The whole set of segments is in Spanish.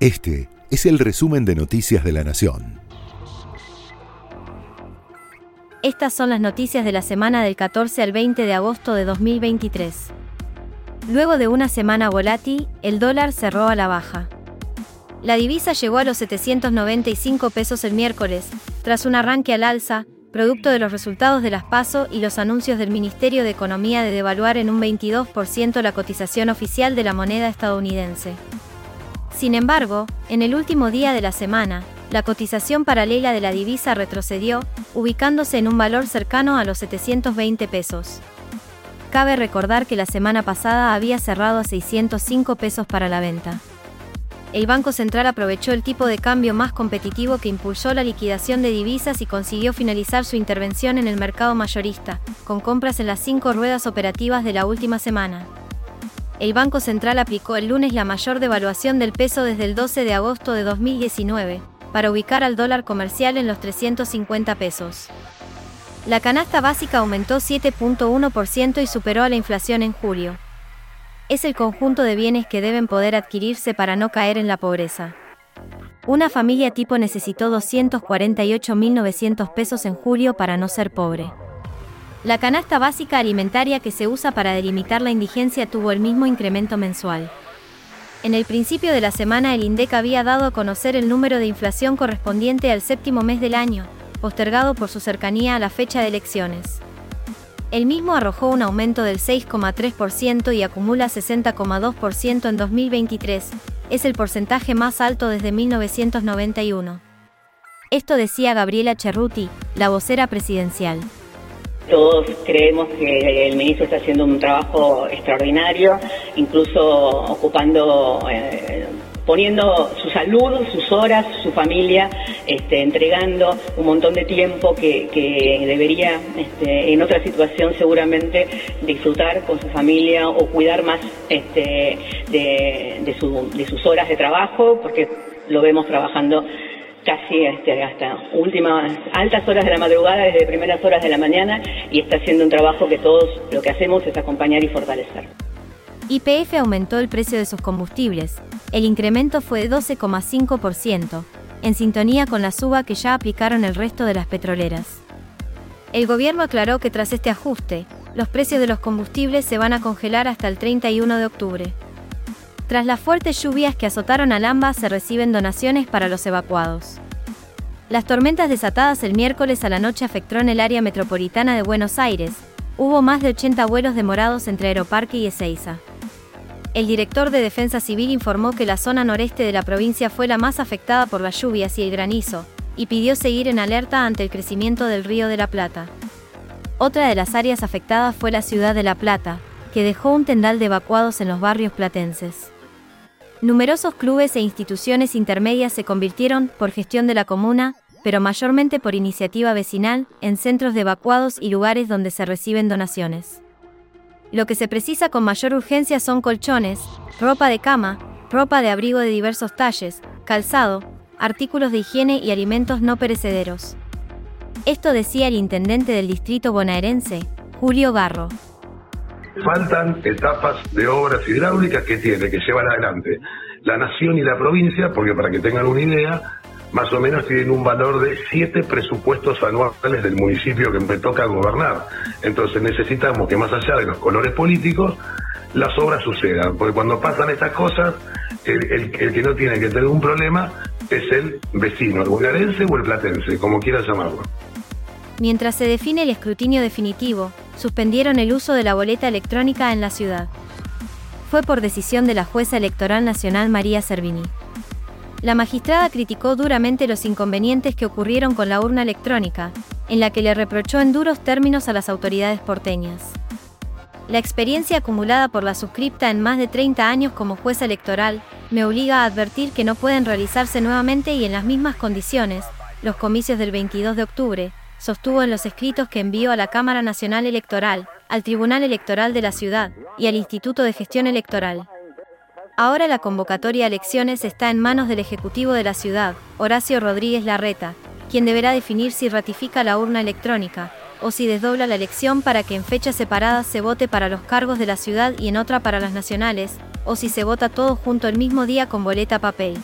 Este es el resumen de Noticias de la Nación. Estas son las noticias de la semana del 14 al 20 de agosto de 2023. Luego de una semana volátil, el dólar cerró a la baja. La divisa llegó a los 795 pesos el miércoles, tras un arranque al alza, producto de los resultados de las PASO y los anuncios del Ministerio de Economía de devaluar en un 22% la cotización oficial de la moneda estadounidense. Sin embargo, en el último día de la semana, la cotización paralela de la divisa retrocedió, ubicándose en un valor cercano a los 720 pesos. Cabe recordar que la semana pasada había cerrado a 605 pesos para la venta. El Banco Central aprovechó el tipo de cambio más competitivo que impulsó la liquidación de divisas y consiguió finalizar su intervención en el mercado mayorista, con compras en las cinco ruedas operativas de la última semana el Banco Central aplicó el lunes la mayor devaluación del peso desde el 12 de agosto de 2019, para ubicar al dólar comercial en los 350 pesos. La canasta básica aumentó 7.1% y superó a la inflación en julio. Es el conjunto de bienes que deben poder adquirirse para no caer en la pobreza. Una familia tipo necesitó 248.900 pesos en julio para no ser pobre. La canasta básica alimentaria que se usa para delimitar la indigencia tuvo el mismo incremento mensual. En el principio de la semana el INDEC había dado a conocer el número de inflación correspondiente al séptimo mes del año, postergado por su cercanía a la fecha de elecciones. El mismo arrojó un aumento del 6,3% y acumula 60,2% en 2023, es el porcentaje más alto desde 1991. Esto decía Gabriela Cerruti, la vocera presidencial. Todos creemos que el ministro está haciendo un trabajo extraordinario, incluso ocupando, eh, poniendo su salud, sus horas, su familia, este, entregando un montón de tiempo que, debería este, en otra situación seguramente disfrutar con su familia o cuidar más este, de, de sus horas de trabajo, porque lo vemos trabajando casi este, hasta últimas altas horas de la madrugada, desde primeras horas de la mañana, y está haciendo un trabajo que todos lo que hacemos es acompañar y fortalecer. YPF aumentó el precio de sus combustibles. El incremento fue de 12,5%, en sintonía con la suba que ya aplicaron el resto de las petroleras. El gobierno aclaró que tras este ajuste, los precios de los combustibles se van a congelar hasta el 31 de octubre. Tras las fuertes lluvias que azotaron al AMBA se reciben donaciones para los evacuados. Las tormentas desatadas el miércoles a la noche afectaron el área metropolitana de Buenos Aires. Hubo más de 80 vuelos demorados entre Aeroparque y Ezeiza. El director de Defensa Civil informó que la zona noreste de la provincia fue la más afectada por las lluvias y el granizo, y pidió seguir en alerta ante el crecimiento del río de la Plata. Otra de las áreas afectadas fue la ciudad de La Plata, que dejó un tendal de evacuados en los barrios platenses. Numerosos clubes e instituciones intermedias se convirtieron, por gestión de la comuna, pero mayormente por iniciativa vecinal, en centros de evacuados y lugares donde se reciben donaciones. Lo que se precisa con mayor urgencia son colchones, ropa de cama, ropa de abrigo de diversos talles, calzado, artículos de higiene y alimentos no perecederos. Esto decía el intendente del distrito bonaerense, Julio Garro. Faltan etapas de obras hidráulicas que tiene que llevar adelante la nación y la provincia, porque para que tengan una idea, más o menos tienen un valor de siete presupuestos anuales del municipio que me toca gobernar. Entonces necesitamos que más allá de los colores políticos, las obras sucedan, porque cuando pasan estas cosas, el, que no tiene que tener un problema es el vecino, el bonaerense o el platense, como quieras llamarlo. Mientras se define el escrutinio definitivo, suspendieron el uso de la boleta electrónica en la ciudad. Fue por decisión de la jueza electoral nacional María Servini. La magistrada criticó duramente los inconvenientes que ocurrieron con la urna electrónica, en la que le reprochó en duros términos a las autoridades porteñas. La experiencia acumulada por la suscripta en más de 30 años como jueza electoral me obliga a advertir que no pueden realizarse nuevamente y en las mismas condiciones los comicios del 22 de octubre, sostuvo en los escritos que envió a la Cámara Nacional Electoral, al Tribunal Electoral de la Ciudad y al Instituto de Gestión Electoral. Ahora la convocatoria a elecciones está en manos del Ejecutivo de la ciudad, Horacio Rodríguez Larreta, quien deberá definir si ratifica la urna electrónica, o si desdobla la elección para que en fechas separadas se vote para los cargos de la ciudad y en otra para las nacionales, o si se vota todo junto el mismo día con boleta papel.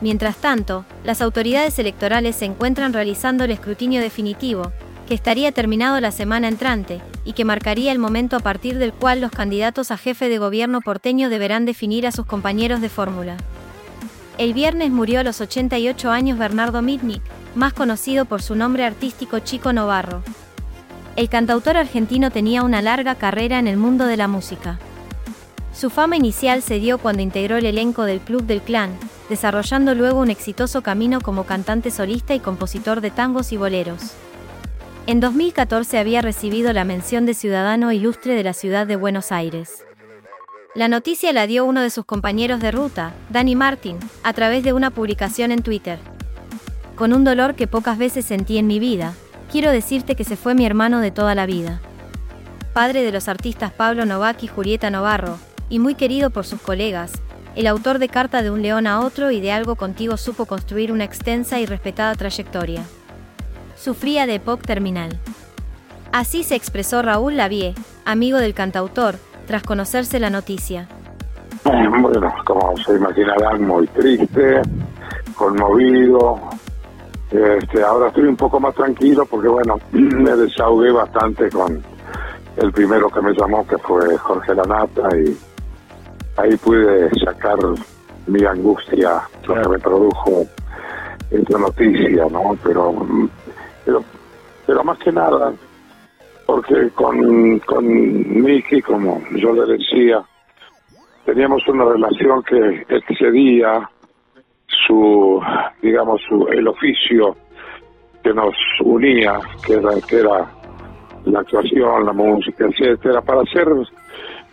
Mientras tanto, las autoridades electorales se encuentran realizando el escrutinio definitivo, que estaría terminado la semana entrante, y que marcaría el momento a partir del cual los candidatos a jefe de gobierno porteño deberán definir a sus compañeros de fórmula. El viernes murió a los 88 años Bernardo Mitnick, más conocido por su nombre artístico Chico Novarro. El cantautor argentino tenía una larga carrera en el mundo de la música. Su fama inicial se dio cuando integró el elenco del Club del Clan, desarrollando luego un exitoso camino como cantante solista y compositor de tangos y boleros. En 2014 había recibido la mención de Ciudadano Ilustre de la ciudad de Buenos Aires. La noticia la dio uno de sus compañeros de ruta, Danny Martin, a través de una publicación en Twitter. Con un dolor que pocas veces sentí en mi vida, quiero decirte que se fue mi hermano de toda la vida. Padre de los artistas Pablo Novak y Julieta Novarro, y muy querido por sus colegas, el autor de Carta de un león a otro y de algo contigo supo construir una extensa y respetada trayectoria. Sufría de EPOC terminal. Así se expresó Raúl Lavie, amigo del cantautor, tras conocerse la noticia. Bueno, como se imaginarán, muy triste, conmovido. Este, ahora estoy un poco más tranquilo porque, bueno, me desahogué bastante con el primero que me llamó, que fue Jorge Lanata, y ahí pude sacar mi angustia, lo que me produjo esta noticia, ¿no? Pero, pero, pero más que nada, porque con, con Miki, como yo le decía, teníamos una relación que excedía su, digamos, su, el oficio que nos unía, que era, que era la actuación, la música, etcétera, para ser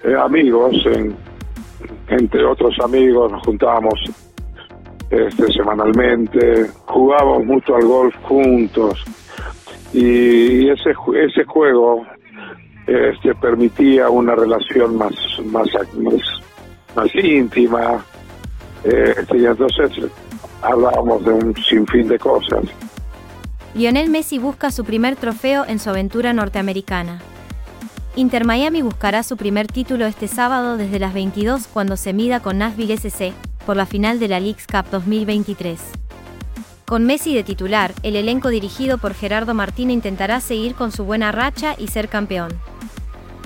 eh, amigos, entre otros amigos nos juntábamos este, semanalmente, jugábamos mucho al golf juntos, y ese ese juego este permitía una relación más más más, íntima este, y entonces hablábamos de un sinfín de cosas. Lionel Messi busca su primer trofeo en su aventura norteamericana Inter Miami buscará su primer título este sábado desde las 22 cuando se mida con Nashville SC por la final de la Leagues Cup 2023. Con Messi de titular, el elenco dirigido por Gerardo Martín intentará seguir con su buena racha y ser campeón.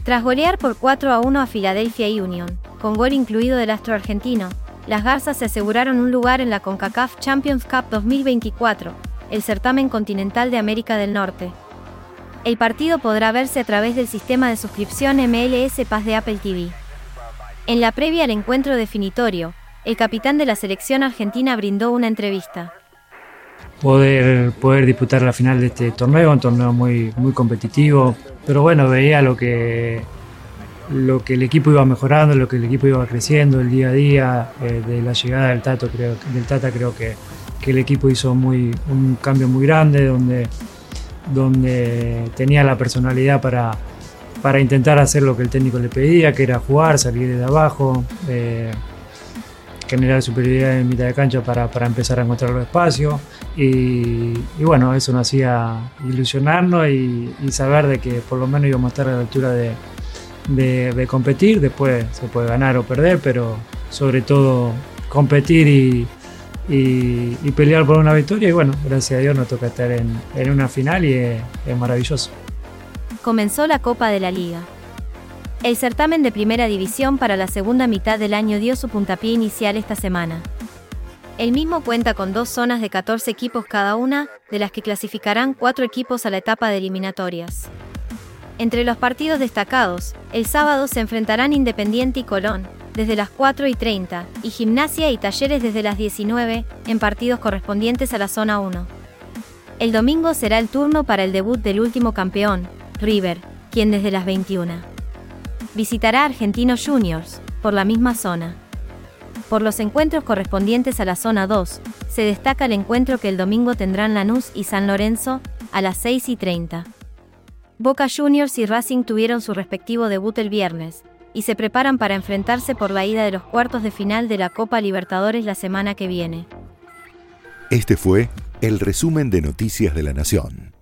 Tras golear por 4 a 1 a Philadelphia Union, con gol incluido del astro argentino, las Garzas se aseguraron un lugar en la CONCACAF Champions Cup 2024, el certamen continental de América del Norte. El partido podrá verse a través del sistema de suscripción MLS Paz de Apple TV. En la previa al encuentro definitorio, el capitán de la selección argentina brindó una entrevista poder, poder disputar la final de este torneo, un torneo muy, muy competitivo, pero bueno, veía lo que, lo que el equipo iba mejorando, lo que el equipo iba creciendo el día a día, eh, de la llegada del, Tato, creo, del Tata creo que, que, el equipo hizo muy, un cambio muy grande, donde, donde tenía la personalidad para, para intentar hacer lo que el técnico le pedía, que era jugar, salir de abajo. Eh, generar superioridad en mitad de cancha para, para empezar a encontrar los espacios. Y, bueno, eso nos hacía ilusionarnos y, saber de que por lo menos íbamos a estar a la altura de, de, competir. Después se puede ganar o perder, pero sobre todo competir y, y, pelear por una victoria. Y bueno, gracias a Dios nos toca estar en, una final y es, es maravilloso. Comenzó la Copa de la Liga. El certamen de primera división para la segunda mitad del año dio su puntapié inicial esta semana. El mismo cuenta con dos zonas de 14 equipos cada una, de las que clasificarán cuatro equipos a la etapa de eliminatorias. Entre los partidos destacados, el sábado se enfrentarán Independiente y Colón, desde las 4 y 30, y Gimnasia y Talleres desde las 19, en partidos correspondientes a la zona 1. El domingo será el turno para el debut del último campeón, River, quien desde las 21 visitará Argentinos Juniors, por la misma zona. Por los encuentros correspondientes a la zona 2, se destaca el encuentro que el domingo tendrán Lanús y San Lorenzo, a las 6 y 30. Boca Juniors y Racing tuvieron su respectivo debut el viernes, y se preparan para enfrentarse por la ida de los cuartos de final de la Copa Libertadores la semana que viene. Este fue el resumen de Noticias de la Nación.